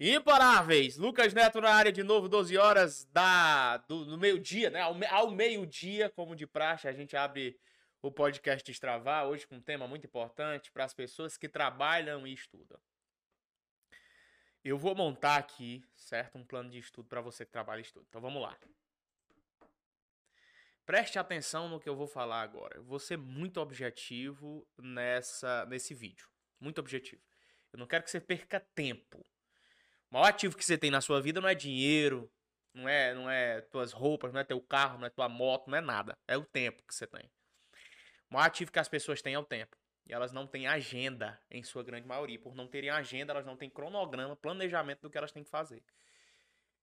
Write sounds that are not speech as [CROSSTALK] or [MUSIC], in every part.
Imparáveis! Lucas Neto na área de novo, 12 horas da, do, do meio-dia, né? Ao, ao meio-dia, como de praxe, a gente abre o podcast Destravar, hoje com um tema muito importante para as pessoas que trabalham e estudam. Eu vou montar aqui, certo? Um plano de estudo para você que trabalha e estuda. Então vamos lá. Preste atenção no que eu vou falar agora. Eu vou ser muito objetivo nessa, nesse vídeo. Muito objetivo. Eu não quero que você perca tempo. O maior ativo que você tem na sua vida não é dinheiro, não é, não é tuas roupas, não é teu carro, não é tua moto, não é nada. É o tempo que você tem. O maior ativo que as pessoas têm é o tempo. E elas não têm agenda, em sua grande maioria. Por não terem agenda, elas não têm cronograma, planejamento do que elas têm que fazer.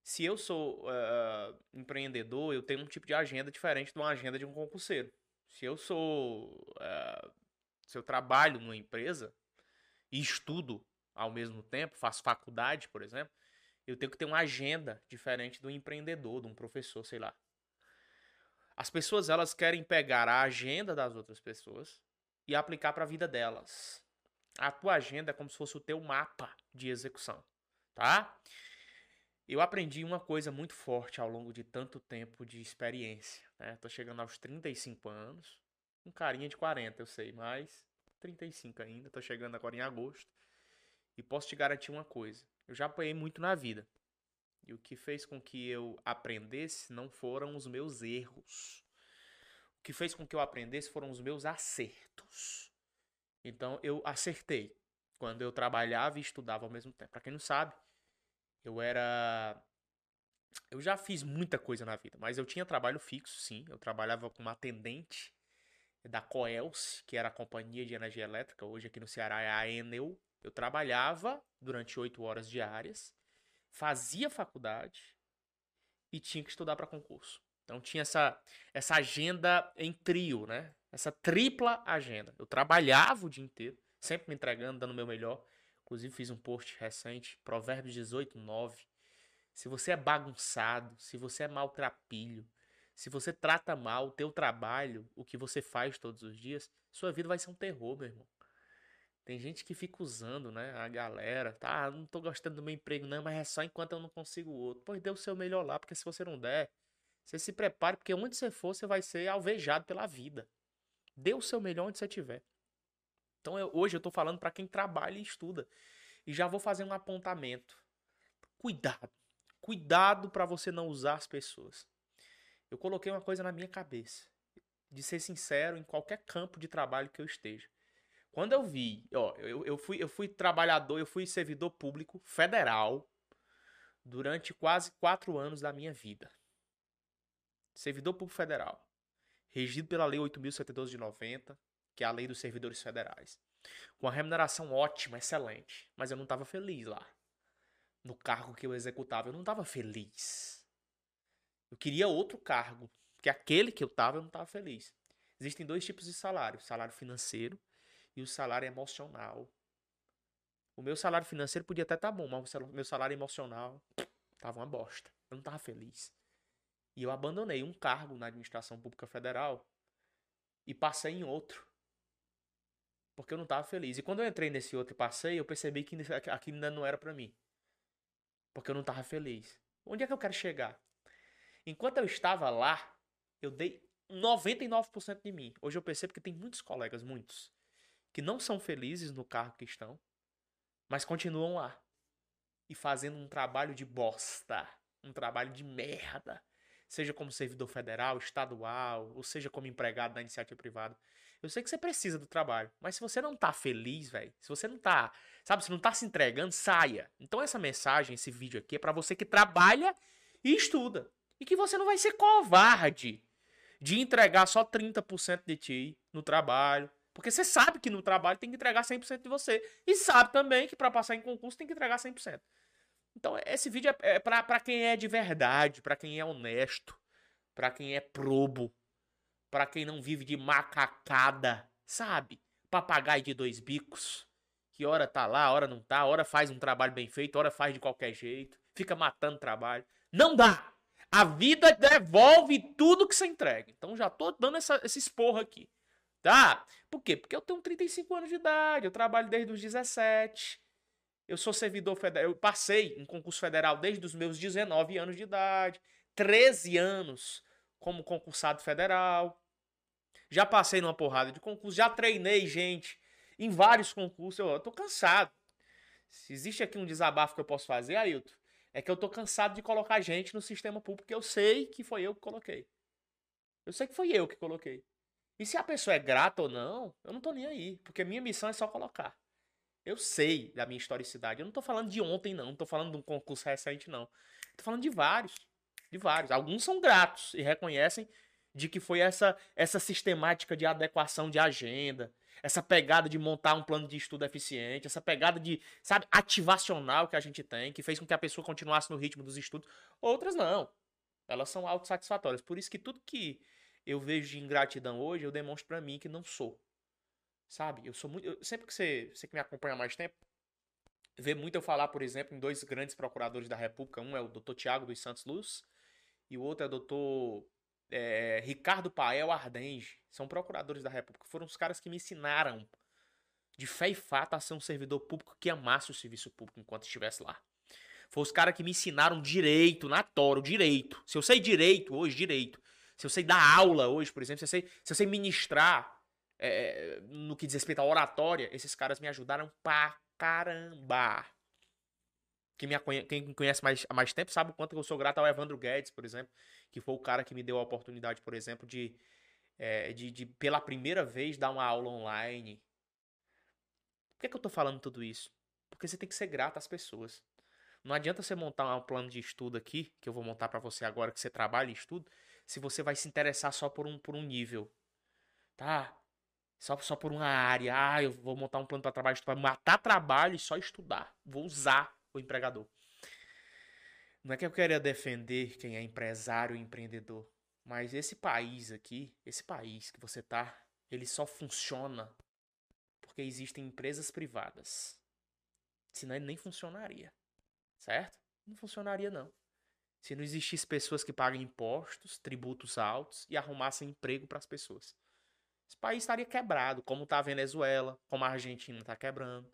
Se eu sou uh, empreendedor, eu tenho um tipo de agenda diferente de uma agenda de um concurseiro. Se eu sou. Uh, se eu trabalho numa empresa e estudo ao mesmo tempo, faço faculdade, por exemplo, eu tenho que ter uma agenda diferente do empreendedor, de um professor, sei lá. As pessoas elas querem pegar a agenda das outras pessoas e aplicar para a vida delas. A tua agenda é como se fosse o teu mapa de execução, tá? Eu aprendi uma coisa muito forte ao longo de tanto tempo de experiência, né? Tô chegando aos 35 anos, um carinha de 40, eu sei, mas 35 ainda, tô chegando agora em agosto. E posso te garantir uma coisa: eu já apanhei muito na vida. E o que fez com que eu aprendesse não foram os meus erros. O que fez com que eu aprendesse foram os meus acertos. Então eu acertei quando eu trabalhava e estudava ao mesmo tempo. Para quem não sabe, eu era eu já fiz muita coisa na vida, mas eu tinha trabalho fixo, sim. Eu trabalhava como atendente da Coelce, que era a companhia de energia elétrica, hoje aqui no Ceará é a Enel. Eu trabalhava durante oito horas diárias, fazia faculdade e tinha que estudar para concurso. Então tinha essa, essa agenda em trio, né? Essa tripla agenda. Eu trabalhava o dia inteiro, sempre me entregando, dando o meu melhor. Inclusive fiz um post recente, Provérbios 18, 9. Se você é bagunçado, se você é maltrapilho, se você trata mal o teu trabalho, o que você faz todos os dias, sua vida vai ser um terror, meu irmão. Tem gente que fica usando, né? A galera, tá? Não tô gostando do meu emprego, não, mas é só enquanto eu não consigo outro. Pois dê o seu melhor lá, porque se você não der, você se prepare, porque onde você for, você vai ser alvejado pela vida. Dê o seu melhor onde você estiver. Então eu, hoje eu tô falando para quem trabalha e estuda. E já vou fazer um apontamento. Cuidado. Cuidado para você não usar as pessoas. Eu coloquei uma coisa na minha cabeça. De ser sincero em qualquer campo de trabalho que eu esteja. Quando eu vi, ó, eu, eu, fui, eu fui trabalhador, eu fui servidor público federal durante quase quatro anos da minha vida. Servidor público federal. Regido pela Lei 8.072 de 90, que é a lei dos servidores federais. Com uma remuneração ótima, excelente. Mas eu não estava feliz lá. No cargo que eu executava, eu não estava feliz. Eu queria outro cargo, porque aquele que eu estava, eu não estava feliz. Existem dois tipos de salário: salário financeiro e o salário emocional. O meu salário financeiro podia até estar tá bom, mas o meu salário emocional tava uma bosta. Eu não tava feliz. E eu abandonei um cargo na administração pública federal e passei em outro. Porque eu não tava feliz. E quando eu entrei nesse outro e passei, eu percebi que aquilo ainda não era para mim. Porque eu não tava feliz. Onde é que eu quero chegar? Enquanto eu estava lá, eu dei 99% de mim. Hoje eu percebo que tem muitos colegas, muitos, que não são felizes no carro que estão, mas continuam lá e fazendo um trabalho de bosta, um trabalho de merda, seja como servidor federal, estadual, ou seja como empregado na iniciativa privada. Eu sei que você precisa do trabalho, mas se você não tá feliz, velho, se você não tá, sabe, se não tá se entregando, saia. Então essa mensagem, esse vídeo aqui é para você que trabalha e estuda. E que você não vai ser covarde de entregar só 30% de ti no trabalho, porque você sabe que no trabalho tem que entregar 100% de você. E sabe também que para passar em concurso tem que entregar 100%. Então, esse vídeo é, é para quem é de verdade, para quem é honesto, para quem é probo, para quem não vive de macacada, sabe? Papagaio de dois bicos, que hora tá lá, hora não tá, hora faz um trabalho bem feito, hora faz de qualquer jeito, fica matando trabalho. Não dá! A vida devolve tudo que você entrega. Então já tô dando essa, esse esporro aqui. Tá? Por quê? Porque eu tenho 35 anos de idade, eu trabalho desde os 17. Eu sou servidor federal, eu passei em concurso federal desde os meus 19 anos de idade, 13 anos como concursado federal. Já passei numa porrada de concurso, já treinei gente em vários concursos. Eu, eu tô cansado. Se existe aqui um desabafo que eu posso fazer, Ailton, é que eu tô cansado de colocar gente no sistema público, eu sei que foi eu que coloquei. Eu sei que foi eu que coloquei. E se a pessoa é grata ou não, eu não tô nem aí, porque minha missão é só colocar. Eu sei da minha historicidade. Eu não tô falando de ontem, não. Não tô falando de um concurso recente, não. Tô falando de vários. De vários. Alguns são gratos e reconhecem de que foi essa, essa sistemática de adequação de agenda, essa pegada de montar um plano de estudo eficiente, essa pegada de, sabe, ativacional que a gente tem, que fez com que a pessoa continuasse no ritmo dos estudos. Outras não. Elas são autossatisfatórias. Por isso que tudo que eu vejo de ingratidão hoje, eu demonstro para mim que não sou. Sabe? Eu sou muito. Eu, sempre que você, você que me acompanha há mais tempo, vê muito eu falar, por exemplo, em dois grandes procuradores da República. Um é o doutor Tiago dos Santos Luz e o outro é o doutor é, Ricardo Pael Ardenge. São procuradores da República. Foram os caras que me ensinaram de fé e fato a ser um servidor público que amasse o serviço público enquanto estivesse lá. Foram os caras que me ensinaram direito, na Toro, direito. Se eu sei direito hoje, direito. Se eu sei dar aula hoje, por exemplo, se eu sei, se eu sei ministrar é, no que diz respeito à oratória, esses caras me ajudaram pra caramba. Quem me, quem me conhece mais, há mais tempo sabe o quanto eu sou grato ao Evandro Guedes, por exemplo, que foi o cara que me deu a oportunidade, por exemplo, de, é, de, de pela primeira vez dar uma aula online. Por que, que eu tô falando tudo isso? Porque você tem que ser grato às pessoas. Não adianta você montar um plano de estudo aqui, que eu vou montar para você agora, que você trabalha e estuda, se você vai se interessar só por um, por um nível. Tá? Só, só por uma área. Ah, eu vou montar um plano para trabalho, para matar trabalho e só estudar. Vou usar o empregador. Não é que eu queria defender quem é empresário e empreendedor, mas esse país aqui, esse país que você tá, ele só funciona porque existem empresas privadas. Senão ele nem funcionaria. Certo? Não funcionaria não. Se não existisse pessoas que pagam impostos, tributos altos e arrumassem emprego para as pessoas. Esse país estaria quebrado, como está a Venezuela, como a Argentina está quebrando.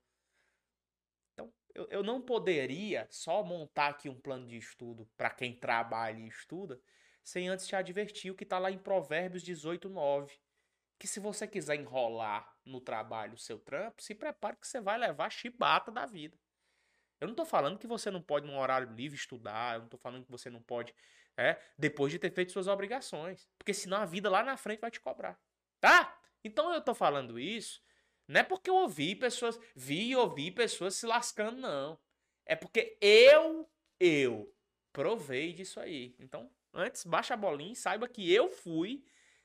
Então, eu, eu não poderia só montar aqui um plano de estudo para quem trabalha e estuda, sem antes te advertir o que está lá em Provérbios 18, 9. Que se você quiser enrolar no trabalho o seu trampo, se prepare que você vai levar chibata da vida. Eu não estou falando que você não pode, num horário livre, estudar. Eu não estou falando que você não pode, é, depois de ter feito suas obrigações. Porque senão a vida lá na frente vai te cobrar. Tá? Então eu tô falando isso, não é porque eu ouvi pessoas, vi e ouvi pessoas se lascando, não. É porque eu, eu, provei disso aí. Então, antes, baixa a bolinha e saiba que eu fui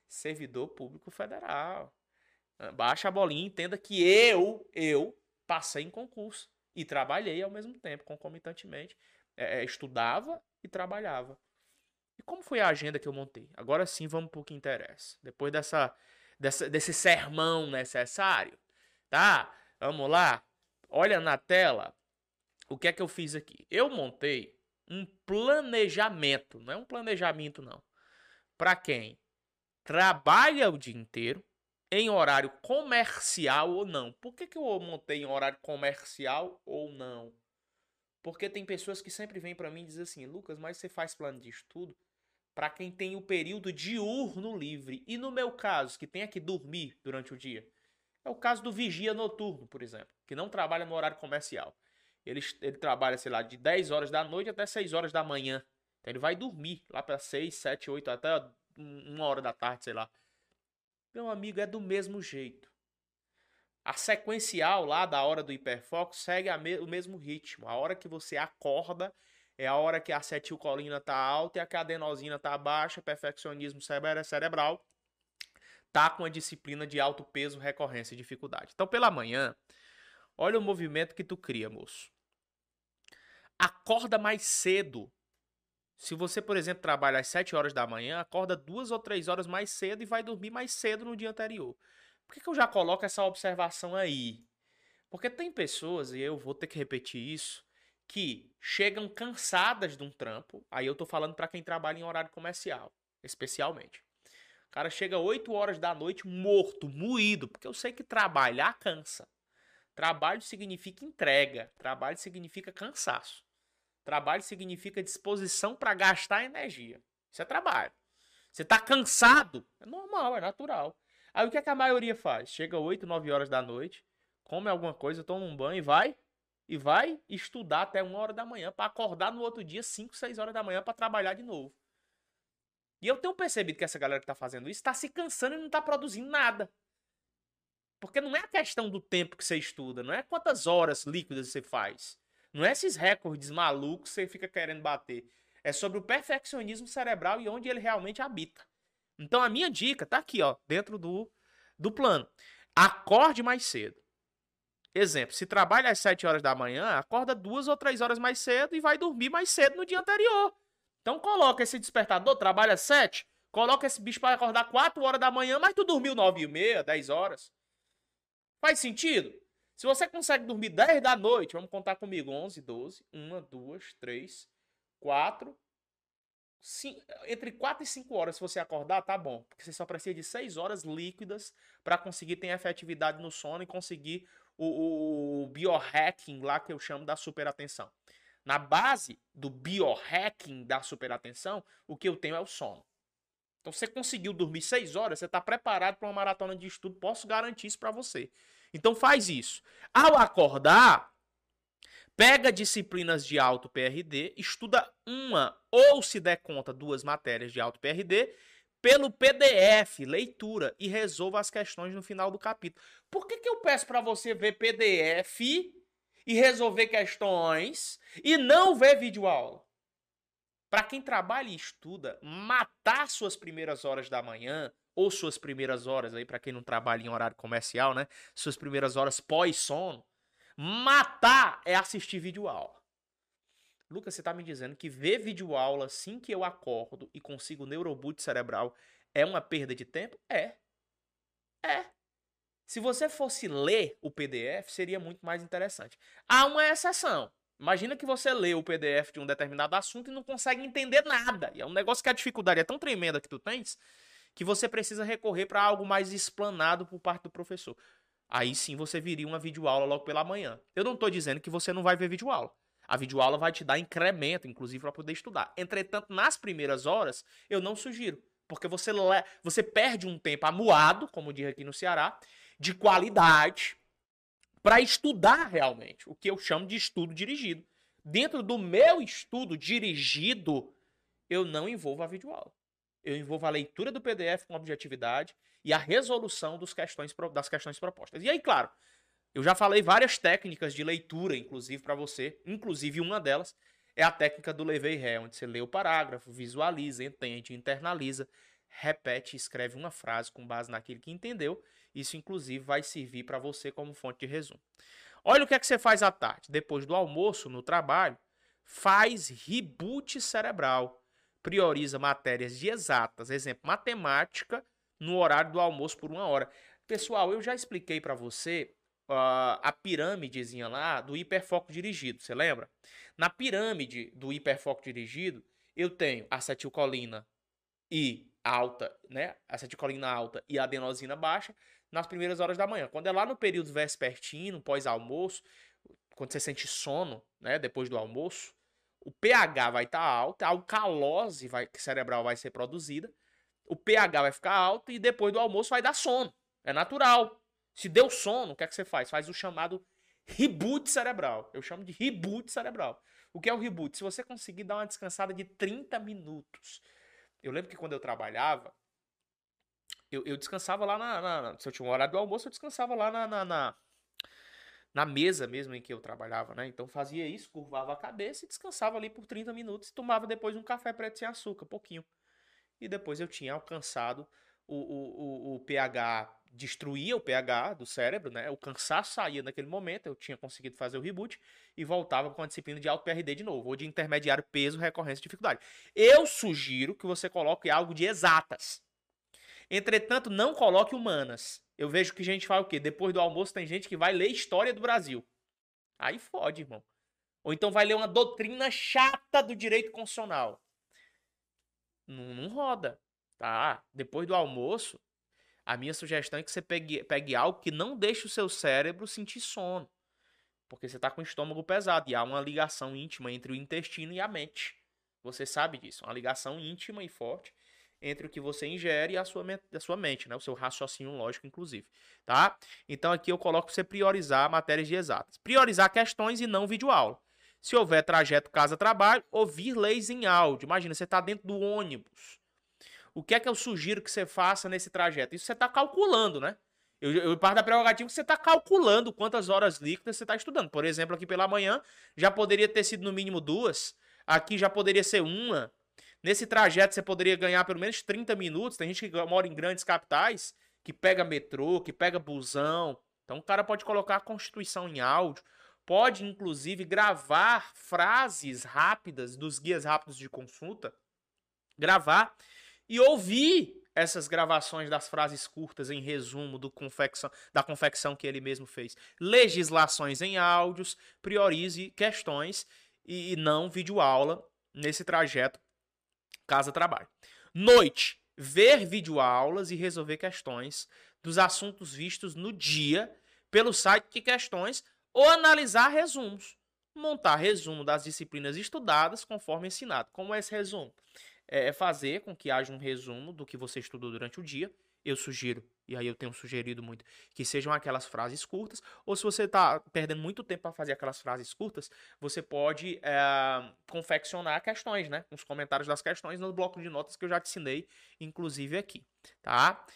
servidor público federal. Baixa a bolinha e entenda que eu, eu, passei em concurso. E trabalhei ao mesmo tempo, concomitantemente. É, estudava e trabalhava. E como foi a agenda que eu montei? Agora sim, vamos para o que interessa. Depois dessa dessa, desse sermão necessário, tá? Vamos lá. Olha na tela o que é que eu fiz aqui. Eu montei um planejamento, não é um planejamento não. Para quem trabalha o dia inteiro em horário comercial ou não. Por que, que eu montei em horário comercial ou não? Porque tem pessoas que sempre vêm para mim e dizem assim, Lucas, mas você faz plano de estudo para quem tem o período diurno livre. E no meu caso, que tem que dormir durante o dia, é o caso do vigia noturno, por exemplo, que não trabalha no horário comercial. Ele, ele trabalha, sei lá, de 10 horas da noite até 6 horas da manhã. Então ele vai dormir lá para 6, 7, 8, até uma hora da tarde, sei lá. Meu amigo, é do mesmo jeito. A sequencial lá da hora do hiperfoco segue me o mesmo ritmo. A hora que você acorda é a hora que a acetilcolina tá alta e a adenosina tá baixa, perfeccionismo cerebral, tá com a disciplina de alto peso, recorrência e dificuldade. Então, pela manhã, olha o movimento que tu cria, moço. Acorda mais cedo. Se você, por exemplo, trabalha às 7 horas da manhã, acorda duas ou três horas mais cedo e vai dormir mais cedo no dia anterior. Por que, que eu já coloco essa observação aí? Porque tem pessoas, e eu vou ter que repetir isso, que chegam cansadas de um trampo. Aí eu tô falando para quem trabalha em horário comercial, especialmente. O cara chega 8 horas da noite morto, moído, porque eu sei que trabalhar cansa. Trabalho significa entrega, trabalho significa cansaço. Trabalho significa disposição para gastar energia. Isso é trabalho. Você está cansado, é normal, é natural. Aí o que, é que a maioria faz? Chega 8, 9 horas da noite, come alguma coisa, toma um banho e vai e vai estudar até uma hora da manhã para acordar no outro dia 5, 6 horas da manhã para trabalhar de novo. E eu tenho percebido que essa galera que está fazendo isso está se cansando e não está produzindo nada. Porque não é a questão do tempo que você estuda, não é quantas horas líquidas você faz. Não é esses recordes malucos que você fica querendo bater. É sobre o perfeccionismo cerebral e onde ele realmente habita. Então a minha dica tá aqui, ó, dentro do, do plano. Acorde mais cedo. Exemplo, se trabalha às 7 horas da manhã, acorda duas ou três horas mais cedo e vai dormir mais cedo no dia anterior. Então coloca esse despertador, trabalha às 7, coloca esse bicho para acordar 4 horas da manhã, mas tu dormiu 9 e meia, 10 horas. Faz sentido? Se você consegue dormir 10 da noite, vamos contar comigo, 11, 12, 1, 2, 3, 4, Sim, entre 4 e 5 horas, se você acordar, tá bom. Porque você só precisa de 6 horas líquidas para conseguir ter efetividade no sono e conseguir o, o, o biohacking lá que eu chamo da superatenção. Na base do biohacking da superatenção, o que eu tenho é o sono. Então, você conseguiu dormir 6 horas, você está preparado para uma maratona de estudo, posso garantir isso para você. Então, faz isso. Ao acordar, Pega disciplinas de alto PRD, estuda uma ou, se der conta, duas matérias de alto PRD pelo PDF, leitura, e resolva as questões no final do capítulo. Por que, que eu peço para você ver PDF e resolver questões e não ver videoaula? Para quem trabalha e estuda, matar suas primeiras horas da manhã ou suas primeiras horas aí para quem não trabalha em horário comercial, né? Suas primeiras horas pós-sono Matar é assistir vídeo aula. Lucas, você está me dizendo que ver vídeo aula assim que eu acordo e consigo neuroboot cerebral é uma perda de tempo? É. É. Se você fosse ler o PDF, seria muito mais interessante. Há uma exceção. Imagina que você lê o PDF de um determinado assunto e não consegue entender nada. E é um negócio que a dificuldade é tão tremenda que tu tens que você precisa recorrer para algo mais explanado por parte do professor. Aí sim você viria uma videoaula logo pela manhã. Eu não estou dizendo que você não vai ver videoaula. A videoaula vai te dar incremento, inclusive, para poder estudar. Entretanto, nas primeiras horas, eu não sugiro. Porque você, você perde um tempo amuado, como diz aqui no Ceará, de qualidade, para estudar realmente. O que eu chamo de estudo dirigido. Dentro do meu estudo dirigido, eu não envolvo a videoaula. Eu envolvo a leitura do PDF com objetividade e a resolução questões, das questões propostas. E aí, claro, eu já falei várias técnicas de leitura, inclusive para você, inclusive uma delas é a técnica do levei ré, onde você lê o parágrafo, visualiza, entende, internaliza, repete escreve uma frase com base naquilo que entendeu. Isso, inclusive, vai servir para você como fonte de resumo. Olha o que é que você faz à tarde. Depois do almoço, no trabalho, faz reboot cerebral. Prioriza matérias de exatas, exemplo, matemática no horário do almoço por uma hora. Pessoal, eu já expliquei para você uh, a pirâmidezinha lá do hiperfoco dirigido, você lembra? Na pirâmide do hiperfoco dirigido, eu tenho acetilcolina e alta, né? Acetilcolina alta e adenosina baixa nas primeiras horas da manhã. Quando é lá no período vespertino, pós-almoço, quando você sente sono, né, depois do almoço, o pH vai estar tá alto, a alcalose vai, cerebral vai ser produzida o pH vai ficar alto e depois do almoço vai dar sono. É natural. Se deu sono, o que é que você faz? Faz o chamado reboot cerebral. Eu chamo de reboot cerebral. O que é o reboot? Se você conseguir dar uma descansada de 30 minutos. Eu lembro que quando eu trabalhava, eu, eu descansava lá na, na, Se eu tinha um horário do almoço, eu descansava lá na, na, na, na mesa mesmo em que eu trabalhava, né? Então fazia isso, curvava a cabeça e descansava ali por 30 minutos e tomava depois um café preto sem açúcar, pouquinho e depois eu tinha alcançado o, o, o, o pH, destruía o pH do cérebro, né? O cansaço saía naquele momento, eu tinha conseguido fazer o reboot e voltava com a disciplina de alto PRD de novo, ou de intermediário peso, recorrência e dificuldade. Eu sugiro que você coloque algo de exatas. Entretanto, não coloque humanas. Eu vejo que gente fala o quê? Depois do almoço tem gente que vai ler história do Brasil. Aí fode, irmão. Ou então vai ler uma doutrina chata do direito constitucional. Não, não roda, tá? Depois do almoço, A minha sugestão é que você pegue, pegue algo que não deixe o seu cérebro sentir sono. Porque você está com o estômago pesado e há uma ligação íntima entre o intestino e a mente. Você sabe disso, uma ligação íntima e forte entre o que você ingere e a sua, a sua mente, né? O seu raciocínio lógico, inclusive, tá? Então aqui eu coloco você priorizar matérias de exatas. Priorizar questões e não videoaula. Se houver trajeto casa-trabalho, ouvir leis em áudio. Imagina, você está dentro do ônibus. O que é que eu sugiro que você faça nesse trajeto? Isso você está calculando, né? Eu, eu parto da prerrogativa que você está calculando quantas horas líquidas você está estudando. Por exemplo, aqui pela manhã já poderia ter sido no mínimo duas. Aqui já poderia ser uma. Nesse trajeto você poderia ganhar pelo menos 30 minutos. Tem gente que mora em grandes capitais, que pega metrô, que pega busão. Então o cara pode colocar a Constituição em áudio. Pode, inclusive, gravar frases rápidas dos guias rápidos de consulta. Gravar e ouvir essas gravações das frases curtas em resumo do confecção, da confecção que ele mesmo fez. Legislações em áudios, priorize questões e não videoaula nesse trajeto casa-trabalho. Noite, ver videoaulas e resolver questões dos assuntos vistos no dia pelo site de questões ou analisar resumos. Montar resumo das disciplinas estudadas conforme ensinado. Como é esse resumo? É, é fazer com que haja um resumo do que você estudou durante o dia. Eu sugiro, e aí eu tenho sugerido muito, que sejam aquelas frases curtas. Ou se você está perdendo muito tempo para fazer aquelas frases curtas, você pode é, confeccionar questões, né? Os comentários das questões no bloco de notas que eu já te ensinei, inclusive aqui, tá?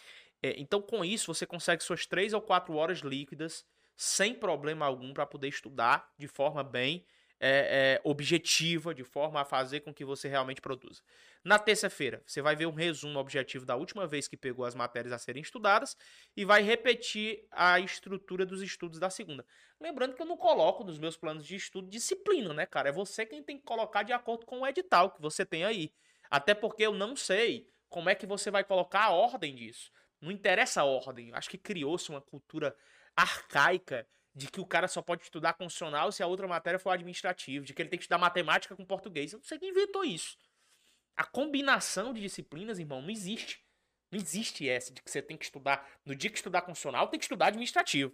É, então, com isso, você consegue suas três ou quatro horas líquidas sem problema algum para poder estudar de forma bem é, é, objetiva, de forma a fazer com que você realmente produza. Na terça-feira, você vai ver um resumo objetivo da última vez que pegou as matérias a serem estudadas e vai repetir a estrutura dos estudos da segunda. Lembrando que eu não coloco nos meus planos de estudo disciplina, né, cara? É você quem tem que colocar de acordo com o edital que você tem aí. Até porque eu não sei como é que você vai colocar a ordem disso. Não interessa a ordem. Acho que criou-se uma cultura arcaica de que o cara só pode estudar constitucional se a outra matéria for administrativa, de que ele tem que estudar matemática com português. Eu não sei quem inventou isso. A combinação de disciplinas, irmão, não existe. Não existe essa de que você tem que estudar. No dia que estudar constitucional, tem que estudar administrativo.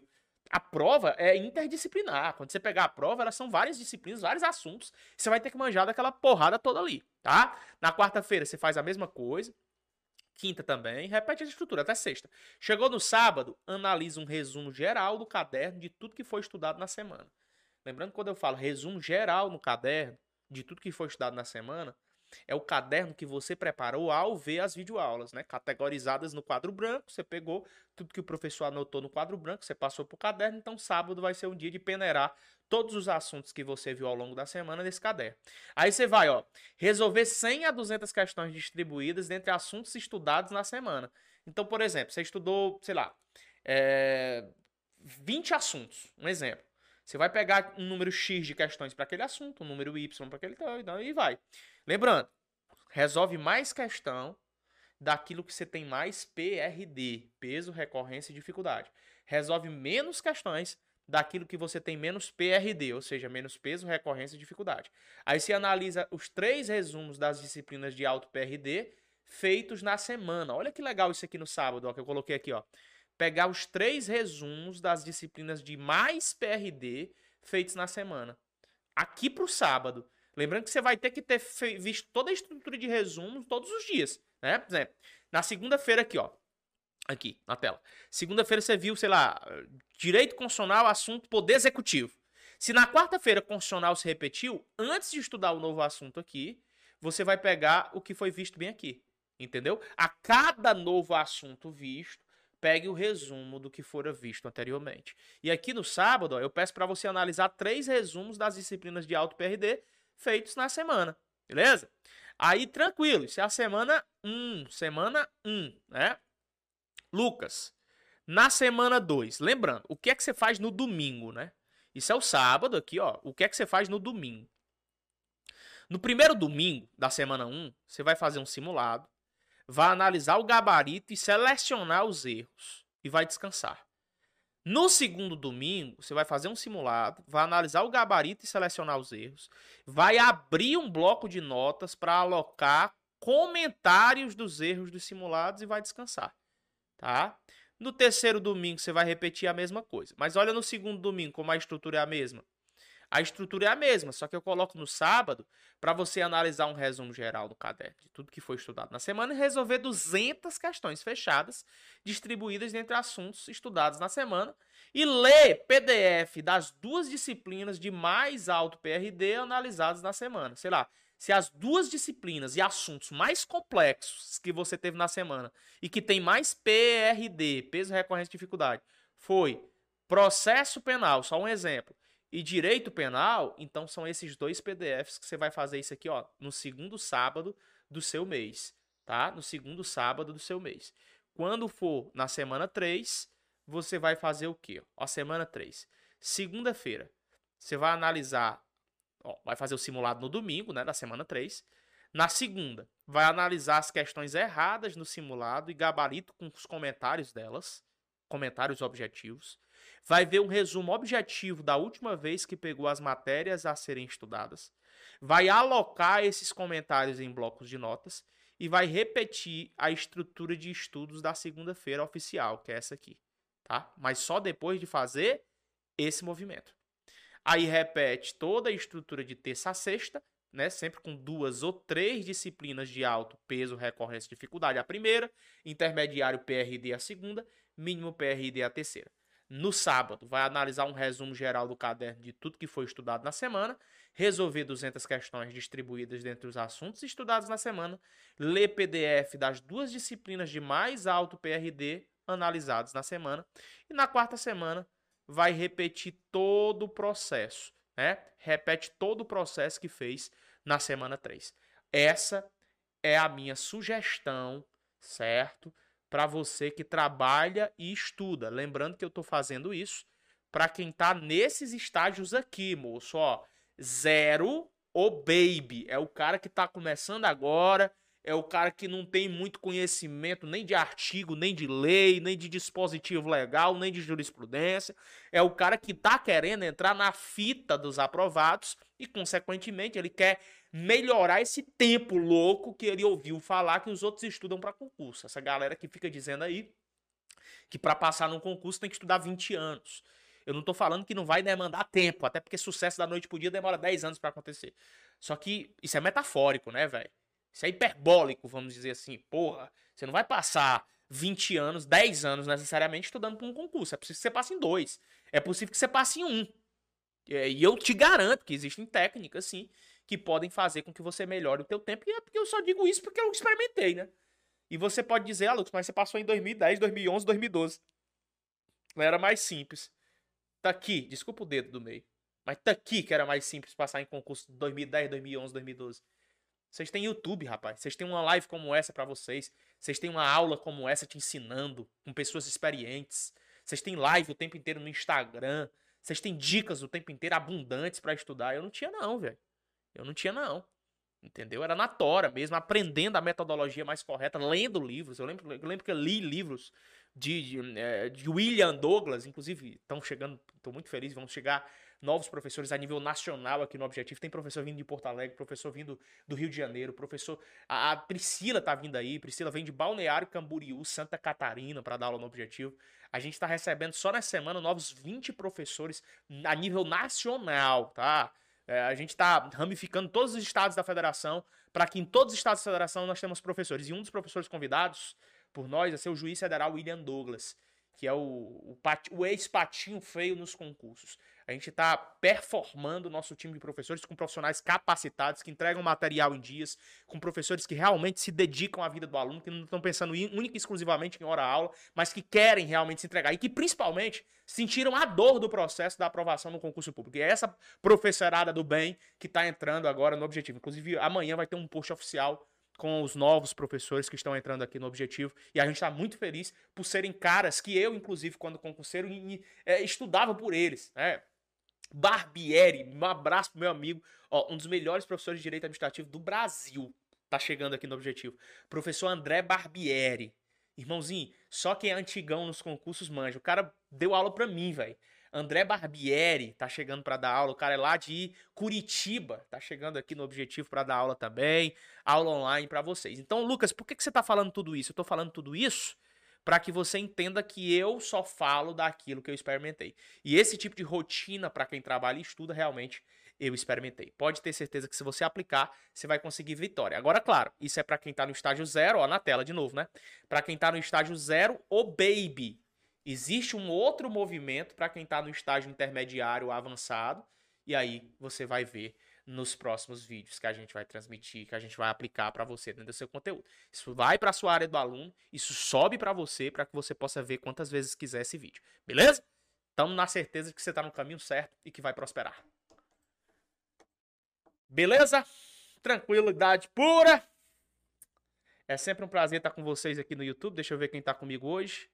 A prova é interdisciplinar. Quando você pegar a prova, elas são várias disciplinas, vários assuntos. Você vai ter que manjar daquela porrada toda ali, tá? Na quarta-feira você faz a mesma coisa quinta também, repete a estrutura até sexta. Chegou no sábado, analisa um resumo geral do caderno de tudo que foi estudado na semana. Lembrando que quando eu falo resumo geral no caderno de tudo que foi estudado na semana, é o caderno que você preparou ao ver as videoaulas, né? Categorizadas no quadro branco, você pegou tudo que o professor anotou no quadro branco, você passou para o caderno, então sábado vai ser um dia de peneirar todos os assuntos que você viu ao longo da semana nesse caderno. Aí você vai, ó, resolver 100 a 200 questões distribuídas dentre assuntos estudados na semana. Então, por exemplo, você estudou, sei lá, é, 20 assuntos, um exemplo. Você vai pegar um número X de questões para aquele assunto, um número Y para aquele então, e vai. Lembrando, resolve mais questão daquilo que você tem mais PRD, peso, recorrência e dificuldade. Resolve menos questões daquilo que você tem menos PRD, ou seja, menos peso, recorrência e dificuldade. Aí você analisa os três resumos das disciplinas de alto PRD feitos na semana. Olha que legal isso aqui no sábado, ó, que eu coloquei aqui, ó. Pegar os três resumos das disciplinas de mais PRD feitos na semana. Aqui para o sábado. Lembrando que você vai ter que ter visto toda a estrutura de resumos todos os dias, né? Por exemplo, na segunda-feira aqui, ó. Aqui, na tela. Segunda-feira você viu, sei lá, direito constitucional, assunto poder executivo. Se na quarta-feira constitucional se repetiu, antes de estudar o novo assunto aqui, você vai pegar o que foi visto bem aqui. Entendeu? A cada novo assunto visto, pegue o resumo do que fora visto anteriormente. E aqui no sábado, ó, eu peço para você analisar três resumos das disciplinas de alto PRD feitos na semana. Beleza? Aí, tranquilo, isso é a semana 1. Semana 1, né? Lucas, na semana 2, lembrando, o que é que você faz no domingo, né? Isso é o sábado aqui, ó. O que é que você faz no domingo? No primeiro domingo da semana 1, um, você vai fazer um simulado, vai analisar o gabarito e selecionar os erros e vai descansar. No segundo domingo, você vai fazer um simulado, vai analisar o gabarito e selecionar os erros, vai abrir um bloco de notas para alocar comentários dos erros dos simulados e vai descansar, tá? No terceiro domingo você vai repetir a mesma coisa. Mas olha no segundo domingo como a estrutura é a mesma. A estrutura é a mesma, só que eu coloco no sábado para você analisar um resumo geral do caderno de tudo que foi estudado na semana e resolver 200 questões fechadas distribuídas entre assuntos estudados na semana e ler PDF das duas disciplinas de mais alto PRD analisadas na semana. Sei lá, se as duas disciplinas e assuntos mais complexos que você teve na semana e que tem mais PRD, peso recorrente de dificuldade, foi processo penal, só um exemplo, e direito penal, então são esses dois PDFs que você vai fazer isso aqui, ó, no segundo sábado do seu mês, tá? No segundo sábado do seu mês. Quando for na semana 3, você vai fazer o quê? Ó, semana 3. Segunda-feira, você vai analisar, ó, vai fazer o simulado no domingo, né, da semana 3. Na segunda, vai analisar as questões erradas no simulado e gabarito com os comentários delas, comentários objetivos vai ver um resumo objetivo da última vez que pegou as matérias a serem estudadas, vai alocar esses comentários em blocos de notas e vai repetir a estrutura de estudos da segunda-feira oficial, que é essa aqui, tá? Mas só depois de fazer esse movimento. Aí repete toda a estrutura de terça a sexta, né? Sempre com duas ou três disciplinas de alto peso, recorrência e dificuldade a primeira, intermediário PRD a segunda, mínimo PRD a terceira. No sábado, vai analisar um resumo geral do caderno de tudo que foi estudado na semana, resolver 200 questões distribuídas dentre os assuntos estudados na semana, ler PDF das duas disciplinas de mais alto PRD analisados na semana, e na quarta semana vai repetir todo o processo, né? Repete todo o processo que fez na semana 3. Essa é a minha sugestão, certo? Para você que trabalha e estuda. Lembrando que eu estou fazendo isso para quem está nesses estágios aqui, moço. Ó, zero ou baby. É o cara que está começando agora. É o cara que não tem muito conhecimento nem de artigo, nem de lei, nem de dispositivo legal, nem de jurisprudência. É o cara que está querendo entrar na fita dos aprovados e, consequentemente, ele quer melhorar esse tempo louco que ele ouviu falar que os outros estudam para concurso. Essa galera que fica dizendo aí que para passar num concurso tem que estudar 20 anos. Eu não tô falando que não vai demandar tempo, até porque sucesso da noite pro dia demora 10 anos para acontecer. Só que isso é metafórico, né, velho? Isso é hiperbólico, vamos dizer assim. Porra, você não vai passar 20 anos, 10 anos necessariamente estudando para um concurso. É possível que você passe em dois. É possível que você passe em um. E eu te garanto que existem técnicas, sim, que podem fazer com que você melhore o teu tempo. E é porque eu só digo isso porque eu experimentei, né? E você pode dizer, ah, Lucas, mas você passou em 2010, 2011, 2012. Não era mais simples. Tá aqui, desculpa o dedo do meio. Mas tá aqui que era mais simples passar em concurso de 2010, 2011, 2012. Vocês têm YouTube, rapaz. Vocês têm uma live como essa para vocês. Vocês têm uma aula como essa te ensinando com pessoas experientes. Vocês têm live o tempo inteiro no Instagram. Vocês têm dicas o tempo inteiro abundantes para estudar. Eu não tinha não, velho. Eu não tinha, não. Entendeu? Era na tora mesmo, aprendendo a metodologia mais correta, lendo livros. Eu lembro, eu lembro que eu li livros de, de, eh, de William Douglas, inclusive estão chegando, estou muito feliz, vão chegar novos professores a nível nacional aqui no Objetivo. Tem professor vindo de Porto Alegre, professor vindo do Rio de Janeiro, professor. A, a Priscila tá vindo aí, Priscila vem de Balneário Camboriú, Santa Catarina, para dar aula no Objetivo. A gente está recebendo só nessa semana novos 20 professores a nível nacional, tá? É, a gente está ramificando todos os estados da federação para que em todos os estados da federação nós temos professores. E um dos professores convidados por nós é ser o juiz federal William Douglas, que é o, o, o ex-patinho feio nos concursos. A gente está performando o nosso time de professores com profissionais capacitados, que entregam material em dias, com professores que realmente se dedicam à vida do aluno, que não estão pensando única e exclusivamente em hora-aula, mas que querem realmente se entregar e que, principalmente, sentiram a dor do processo da aprovação no concurso público. E é essa professorada do bem que está entrando agora no objetivo. Inclusive, amanhã vai ter um post oficial com os novos professores que estão entrando aqui no Objetivo. E a gente está muito feliz por serem caras que eu, inclusive, quando concurseiro, é, estudava por eles. Né? Barbieri, um abraço pro meu amigo, ó, um dos melhores professores de direito administrativo do Brasil. Tá chegando aqui no objetivo. Professor André Barbieri. Irmãozinho, só quem é antigão nos concursos manja. O cara deu aula pra mim, velho. André Barbieri tá chegando para dar aula. O cara é lá de Curitiba, tá chegando aqui no objetivo para dar aula também, aula online para vocês. Então, Lucas, por que, que você tá falando tudo isso? Eu tô falando tudo isso para que você entenda que eu só falo daquilo que eu experimentei. E esse tipo de rotina para quem trabalha e estuda realmente eu experimentei. Pode ter certeza que se você aplicar, você vai conseguir vitória. Agora, claro, isso é para quem está no estágio zero, ó, na tela de novo, né? Para quem está no estágio zero, o baby. Existe um outro movimento para quem está no estágio intermediário avançado, e aí você vai ver nos próximos vídeos que a gente vai transmitir, que a gente vai aplicar para você dentro do seu conteúdo. Isso vai para sua área do aluno, isso sobe para você para que você possa ver quantas vezes quiser esse vídeo. Beleza? Estamos na certeza de que você está no caminho certo e que vai prosperar. Beleza? Tranquilidade pura. É sempre um prazer estar com vocês aqui no YouTube. Deixa eu ver quem está comigo hoje.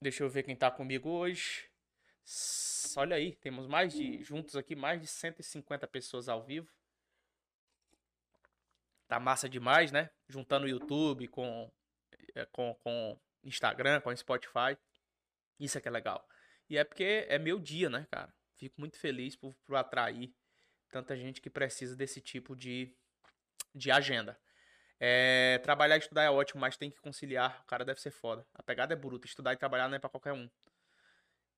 Deixa eu ver quem está comigo hoje. Olha aí, temos mais de juntos aqui mais de 150 pessoas ao vivo. Tá massa demais, né? Juntando o YouTube com é, com com Instagram, com Spotify. Isso é que é legal. E é porque é meu dia, né, cara? Fico muito feliz por, por atrair tanta gente que precisa desse tipo de, de agenda. É, trabalhar e estudar é ótimo, mas tem que conciliar. O cara deve ser foda. A pegada é bruta. Estudar e trabalhar não é para qualquer um.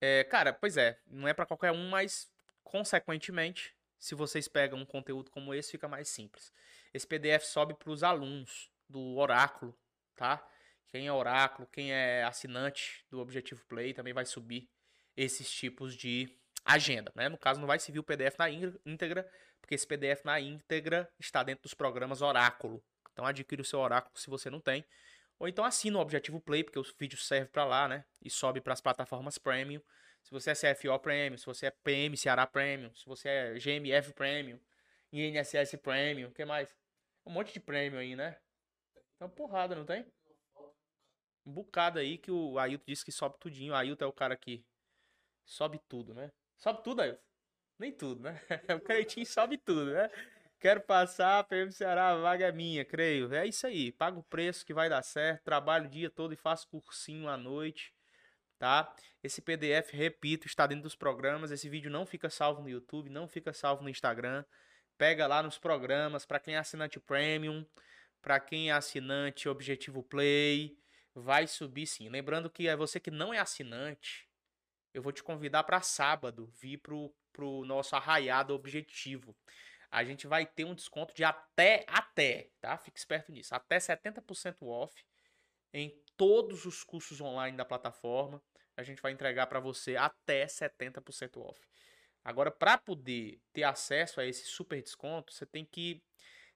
É, cara, pois é, não é para qualquer um, mas consequentemente, se vocês pegam um conteúdo como esse, fica mais simples. Esse PDF sobe para os alunos do Oráculo, tá? Quem é Oráculo, quem é assinante do Objetivo Play também vai subir esses tipos de agenda. Né? No caso, não vai se vir o PDF na íntegra, porque esse PDF na íntegra está dentro dos programas Oráculo. Então adquira o seu Oráculo se você não tem. Ou então assina o Objetivo Play, porque o vídeo serve para lá, né? E sobe para as plataformas Premium. Se você é CFO Premium, se você é PM Ceará Premium, se você é GMF Premium, INSS Premium, o que mais? Um monte de Premium aí, né? Então porrada, não tem? Um bocado aí que o Ailton disse que sobe tudinho. O Ailton é o cara que sobe tudo, né? Sobe tudo, Ailton. Nem tudo, né? [LAUGHS] o Cretinho sobe tudo, né? Quero passar, PM Ceará, a vaga é minha, creio. É isso aí. Paga o preço que vai dar certo. Trabalho o dia todo e faço cursinho à noite. Tá? Esse PDF, repito, está dentro dos programas. Esse vídeo não fica salvo no YouTube, não fica salvo no Instagram. Pega lá nos programas. Para quem é assinante Premium, para quem é assinante Objetivo Play, vai subir sim. Lembrando que é você que não é assinante, eu vou te convidar para sábado vir pro, pro nosso arraiado objetivo. A gente vai ter um desconto de até, até, tá? Fique esperto nisso, até 70% off em todos os cursos online da plataforma. A gente vai entregar para você até 70% off. Agora, para poder ter acesso a esse super desconto, você tem que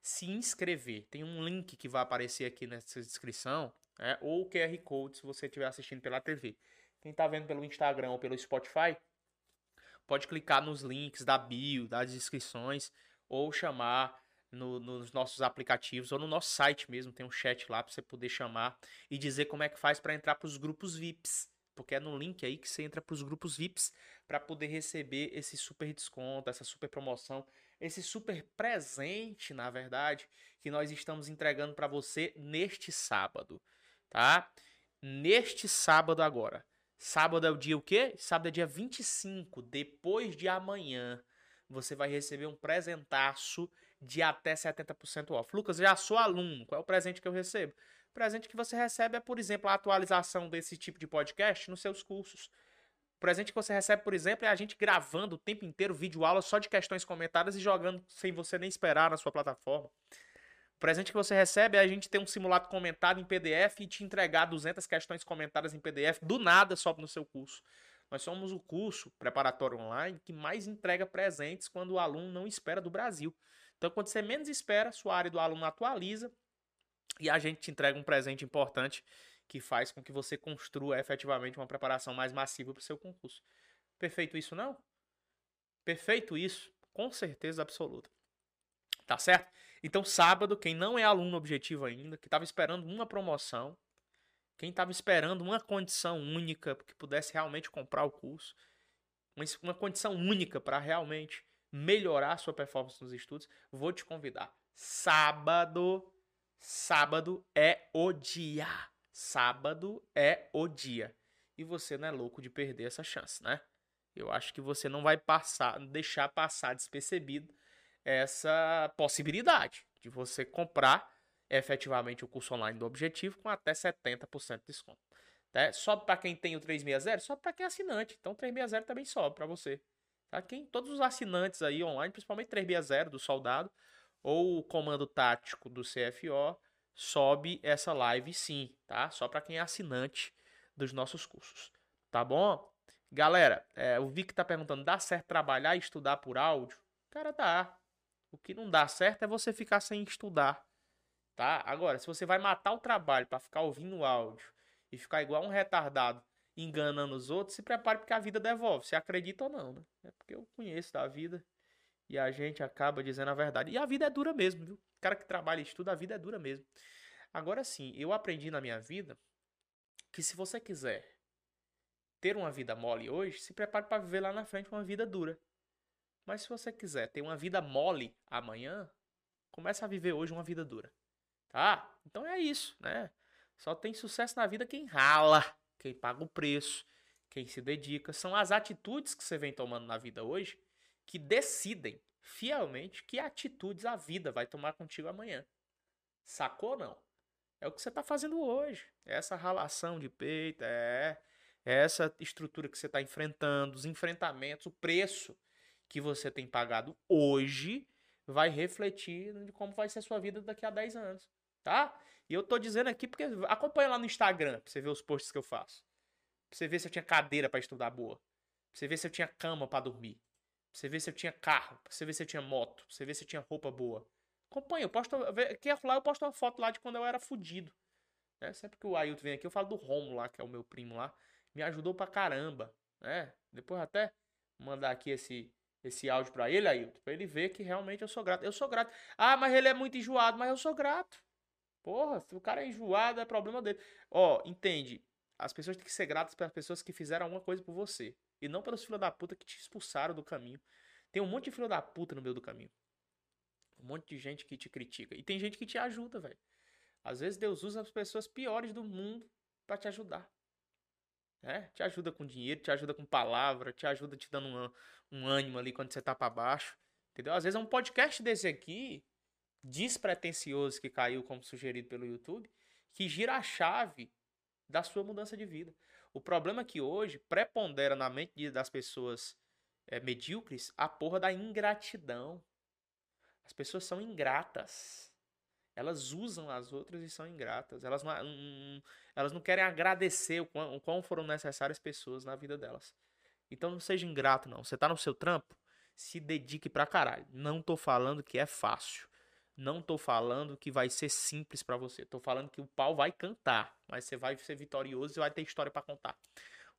se inscrever. Tem um link que vai aparecer aqui nessa descrição, né? ou QR Code se você estiver assistindo pela TV. Quem está vendo pelo Instagram ou pelo Spotify, pode clicar nos links da bio, das descrições, ou chamar no, nos nossos aplicativos ou no nosso site mesmo. Tem um chat lá para você poder chamar e dizer como é que faz para entrar para os grupos VIPs. Porque é no link aí que você entra para os grupos VIPs para poder receber esse super desconto, essa super promoção, esse super presente, na verdade, que nós estamos entregando para você neste sábado, tá? Neste sábado agora. Sábado é o dia o quê? Sábado é dia 25, depois de amanhã. Você vai receber um presentaço de até 70% off. Lucas, já sou aluno. Qual é o presente que eu recebo? O presente que você recebe é, por exemplo, a atualização desse tipo de podcast nos seus cursos. O presente que você recebe, por exemplo, é a gente gravando o tempo inteiro vídeo aula só de questões comentadas e jogando sem você nem esperar na sua plataforma. O presente que você recebe é a gente ter um simulado comentado em PDF e te entregar 200 questões comentadas em PDF do nada só no seu curso. Nós somos o curso preparatório online que mais entrega presentes quando o aluno não espera do Brasil. Então, quando você menos espera, sua área do aluno atualiza e a gente te entrega um presente importante que faz com que você construa efetivamente uma preparação mais massiva para o seu concurso. Perfeito isso, não? Perfeito isso, com certeza absoluta. Tá certo? Então, sábado, quem não é aluno objetivo ainda, que estava esperando uma promoção, quem estava esperando uma condição única que pudesse realmente comprar o curso, uma condição única para realmente melhorar a sua performance nos estudos, vou te convidar. Sábado, sábado é o dia. Sábado é o dia. E você não é louco de perder essa chance, né? Eu acho que você não vai passar, deixar passar despercebido essa possibilidade de você comprar efetivamente o curso online do Objetivo com até 70% de desconto. Tá? Sobe para quem tem o 360, sobe para quem é assinante. Então 360 também sobe para você. Tá? Quem, todos os assinantes aí online, principalmente 360 do soldado ou o comando tático do CFO, sobe essa live sim, tá? Só para quem é assinante dos nossos cursos. Tá bom? Galera, é, o Vic tá perguntando: dá certo trabalhar e estudar por áudio? Cara, dá. O que não dá certo é você ficar sem estudar. Tá? Agora, se você vai matar o trabalho para ficar ouvindo áudio e ficar igual um retardado enganando os outros, se prepare porque a vida devolve. Você acredita ou não, né? É porque eu conheço da vida e a gente acaba dizendo a verdade. E a vida é dura mesmo, viu? O cara que trabalha e estuda, a vida é dura mesmo. Agora sim, eu aprendi na minha vida que se você quiser ter uma vida mole hoje, se prepare para viver lá na frente uma vida dura. Mas se você quiser ter uma vida mole amanhã, comece a viver hoje uma vida dura. Tá? Então é isso, né? Só tem sucesso na vida quem rala, quem paga o preço, quem se dedica. São as atitudes que você vem tomando na vida hoje que decidem fielmente que atitudes a vida vai tomar contigo amanhã. Sacou ou não? É o que você está fazendo hoje. É essa ralação de peito, é é essa estrutura que você está enfrentando, os enfrentamentos, o preço que você tem pagado hoje vai refletir de como vai ser a sua vida daqui a 10 anos, tá? E eu tô dizendo aqui porque acompanha lá no Instagram pra você ver os posts que eu faço. Pra você ver se eu tinha cadeira para estudar boa. Pra você ver se eu tinha cama para dormir. Pra você ver se eu tinha carro. Pra você ver se eu tinha moto. Pra você ver se eu tinha roupa boa. Acompanha, eu posto. Quem é lá, eu posto uma foto lá de quando eu era fudido. Né? Sempre que o Ailton vem aqui, eu falo do Romo lá, que é o meu primo lá me ajudou pra caramba, né? Depois até mandar aqui esse esse áudio para ele, Ailton, pra ele ver que realmente eu sou grato. Eu sou grato. Ah, mas ele é muito enjoado, mas eu sou grato. Porra, se o cara é enjoado, é problema dele. Ó, entende? As pessoas têm que ser gratas pelas pessoas que fizeram alguma coisa por você. E não pelos filhos da puta que te expulsaram do caminho. Tem um monte de filho da puta no meio do caminho. Um monte de gente que te critica. E tem gente que te ajuda, velho. Às vezes Deus usa as pessoas piores do mundo para te ajudar. Né? Te ajuda com dinheiro, te ajuda com palavra, te ajuda te dando um, um ânimo ali quando você tá para baixo. Entendeu? Às vezes é um podcast desse aqui, despretensioso que caiu como sugerido pelo YouTube, que gira a chave da sua mudança de vida. O problema é que hoje prepondera na mente das pessoas é, medíocres a porra da ingratidão. As pessoas são ingratas. Elas usam as outras e são ingratas. Elas não, elas não querem agradecer o quão, o quão foram necessárias pessoas na vida delas. Então não seja ingrato, não. Você tá no seu trampo? Se dedique pra caralho. Não tô falando que é fácil. Não tô falando que vai ser simples para você. Tô falando que o pau vai cantar, mas você vai ser vitorioso e vai ter história para contar.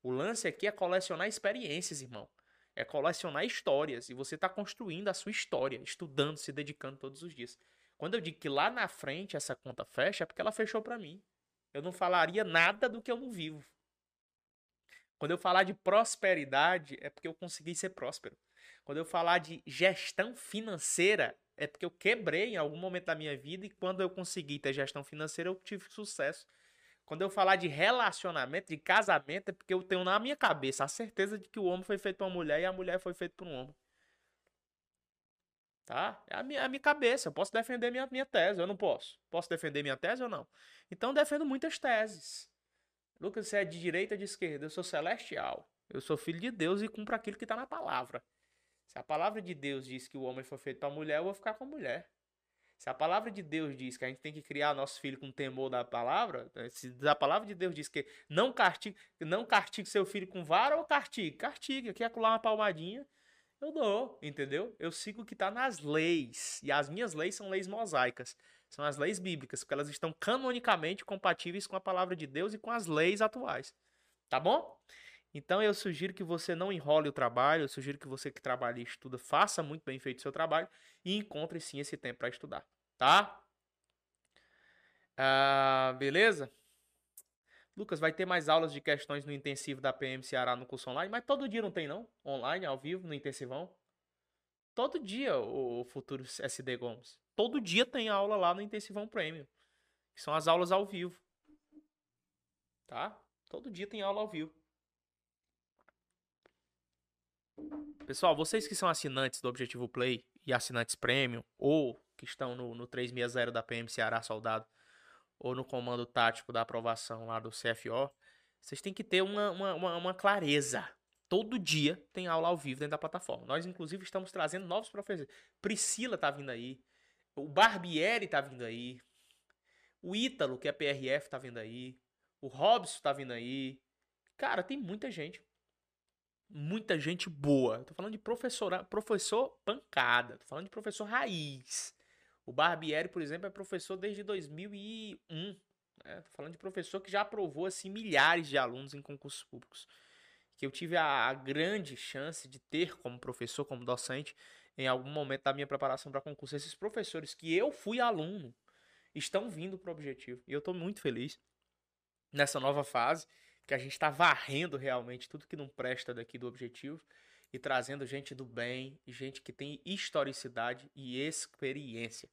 O lance aqui é colecionar experiências, irmão. É colecionar histórias e você tá construindo a sua história, estudando, se dedicando todos os dias. Quando eu digo que lá na frente essa conta fecha, é porque ela fechou para mim. Eu não falaria nada do que eu não vivo. Quando eu falar de prosperidade, é porque eu consegui ser próspero. Quando eu falar de gestão financeira, é porque eu quebrei em algum momento da minha vida e quando eu consegui ter gestão financeira, eu tive sucesso. Quando eu falar de relacionamento, de casamento, é porque eu tenho na minha cabeça a certeza de que o homem foi feito para uma mulher e a mulher foi feita por um homem. Tá? É a minha, a minha cabeça. Eu posso defender minha, minha tese, eu não posso. Posso defender minha tese ou não? Então defendo muitas teses. Lucas, você é de direita ou de esquerda? Eu sou celestial. Eu sou filho de Deus e cumpro aquilo que está na palavra. Se a palavra de Deus diz que o homem foi feito para mulher, eu vou ficar com a mulher. Se a palavra de Deus diz que a gente tem que criar nosso filho com temor da palavra, né, se a palavra de Deus diz que não castigue, não castigue seu filho com vara ou castigue, castigue, quer colar uma palmadinha, eu dou, entendeu? Eu sigo o que está nas leis. E as minhas leis são leis mosaicas. São as leis bíblicas, porque elas estão canonicamente compatíveis com a palavra de Deus e com as leis atuais. Tá bom? Então eu sugiro que você não enrole o trabalho, eu sugiro que você que trabalha e estuda, faça muito bem feito o seu trabalho e encontre sim esse tempo para estudar, tá? Ah, beleza? Lucas, vai ter mais aulas de questões no intensivo da PM Ceará no curso online, mas todo dia não tem não? Online, ao vivo, no intensivão? Todo dia o futuro SD Gomes. Todo dia tem aula lá no intensivão Premium. Que são as aulas ao vivo. Tá? Todo dia tem aula ao vivo. Pessoal, vocês que são assinantes do Objetivo Play e assinantes Premium ou que estão no, no 360 da PM Ceará Soldado ou no comando tático da aprovação lá do CFO, vocês têm que ter uma, uma, uma, uma clareza. Todo dia tem aula ao vivo dentro da plataforma. Nós, inclusive, estamos trazendo novos professores. Priscila tá vindo aí. O Barbieri tá vindo aí. O Ítalo, que é PRF, tá vindo aí. O Robson tá vindo aí. Cara, tem muita gente. Muita gente boa. Tô falando de professor, professor pancada. Tô falando de professor raiz. O Barbieri, por exemplo, é professor desde 2001. Né? Tô falando de professor que já aprovou assim, milhares de alunos em concursos públicos. Que eu tive a, a grande chance de ter como professor, como docente, em algum momento da minha preparação para concurso. Esses professores que eu fui aluno estão vindo para o objetivo. E eu estou muito feliz nessa nova fase, que a gente está varrendo realmente tudo que não presta daqui do objetivo e trazendo gente do bem, gente que tem historicidade e experiência.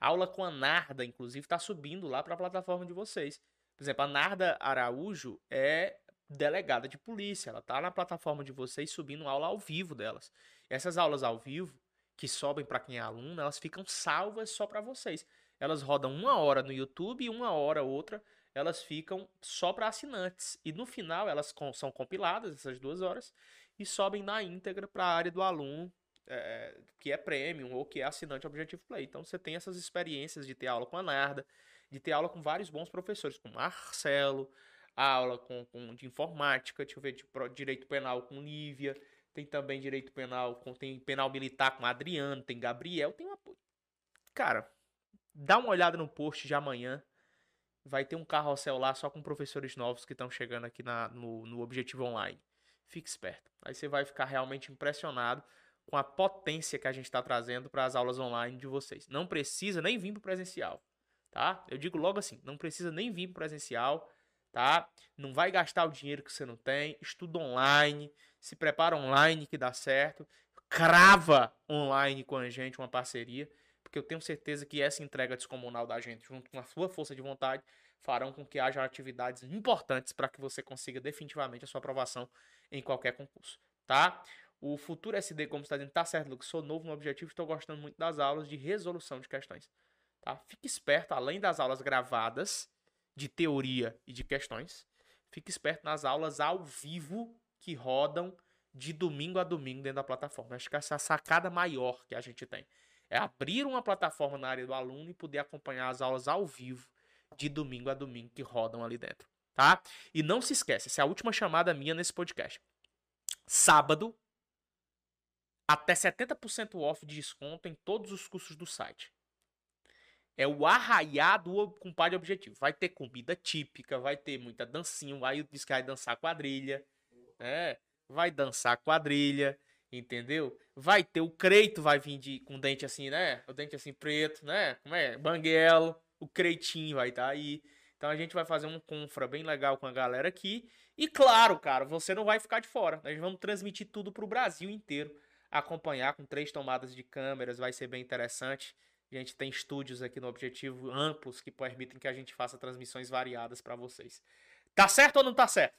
A aula com a Narda, inclusive, está subindo lá para a plataforma de vocês. Por exemplo, a Narda Araújo é delegada de polícia. Ela está na plataforma de vocês subindo aula ao vivo delas. Essas aulas ao vivo, que sobem para quem é aluno, elas ficam salvas só para vocês. Elas rodam uma hora no YouTube e uma hora outra elas ficam só para assinantes. E no final elas são compiladas, essas duas horas, e sobem na íntegra para a área do aluno, é, que é premium ou que é assinante Objetivo Play. Então você tem essas experiências de ter aula com a Narda, de ter aula com vários bons professores, com Marcelo, aula com, com de informática, deixa eu ver, de direito penal com Lívia, tem também direito penal, com, tem penal militar com Adriano, tem Gabriel, tem uma. Cara, dá uma olhada no post de amanhã. Vai ter um carrossel lá só com professores novos que estão chegando aqui na, no, no Objetivo Online fique esperto. Aí você vai ficar realmente impressionado com a potência que a gente está trazendo para as aulas online de vocês. Não precisa nem vir para o presencial, tá? Eu digo logo assim, não precisa nem vir para o presencial, tá? Não vai gastar o dinheiro que você não tem, estuda online, se prepara online que dá certo, crava online com a gente uma parceria, porque eu tenho certeza que essa entrega descomunal da gente, junto com a sua força de vontade, farão com que haja atividades importantes para que você consiga definitivamente a sua aprovação em qualquer concurso, tá? O Futuro SD, como está dizendo, tá certo, Lucas, sou novo no objetivo, estou gostando muito das aulas de resolução de questões, tá? Fique esperto, além das aulas gravadas de teoria e de questões, fique esperto nas aulas ao vivo que rodam de domingo a domingo dentro da plataforma. Acho que essa é a sacada maior que a gente tem. É abrir uma plataforma na área do aluno e poder acompanhar as aulas ao vivo de domingo a domingo que rodam ali dentro tá? E não se esquece, essa é a última chamada minha nesse podcast. Sábado, até 70% off de desconto em todos os cursos do site. É o arraiá do compadre objetivo. Vai ter comida típica, vai ter muita dancinha, vai diz que vai dançar quadrilha, né? Vai dançar quadrilha, entendeu? Vai ter o creito, vai vir de, com dente assim, né? O dente assim preto, né? Como é? Banguelo, o creitinho vai estar tá aí. Então a gente vai fazer um confra bem legal com a galera aqui. E claro, cara, você não vai ficar de fora. Nós vamos transmitir tudo para o Brasil inteiro. Acompanhar com três tomadas de câmeras, vai ser bem interessante. A gente tem estúdios aqui no Objetivo amplos que permitem que a gente faça transmissões variadas para vocês. Tá certo ou não tá certo?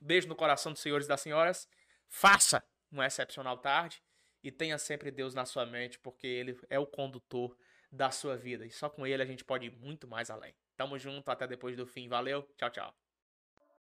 Beijo no coração dos senhores e das senhoras. Faça uma excepcional tarde e tenha sempre Deus na sua mente, porque Ele é o condutor da sua vida. E só com Ele a gente pode ir muito mais além. Tamo junto, até depois do fim. Valeu, tchau, tchau.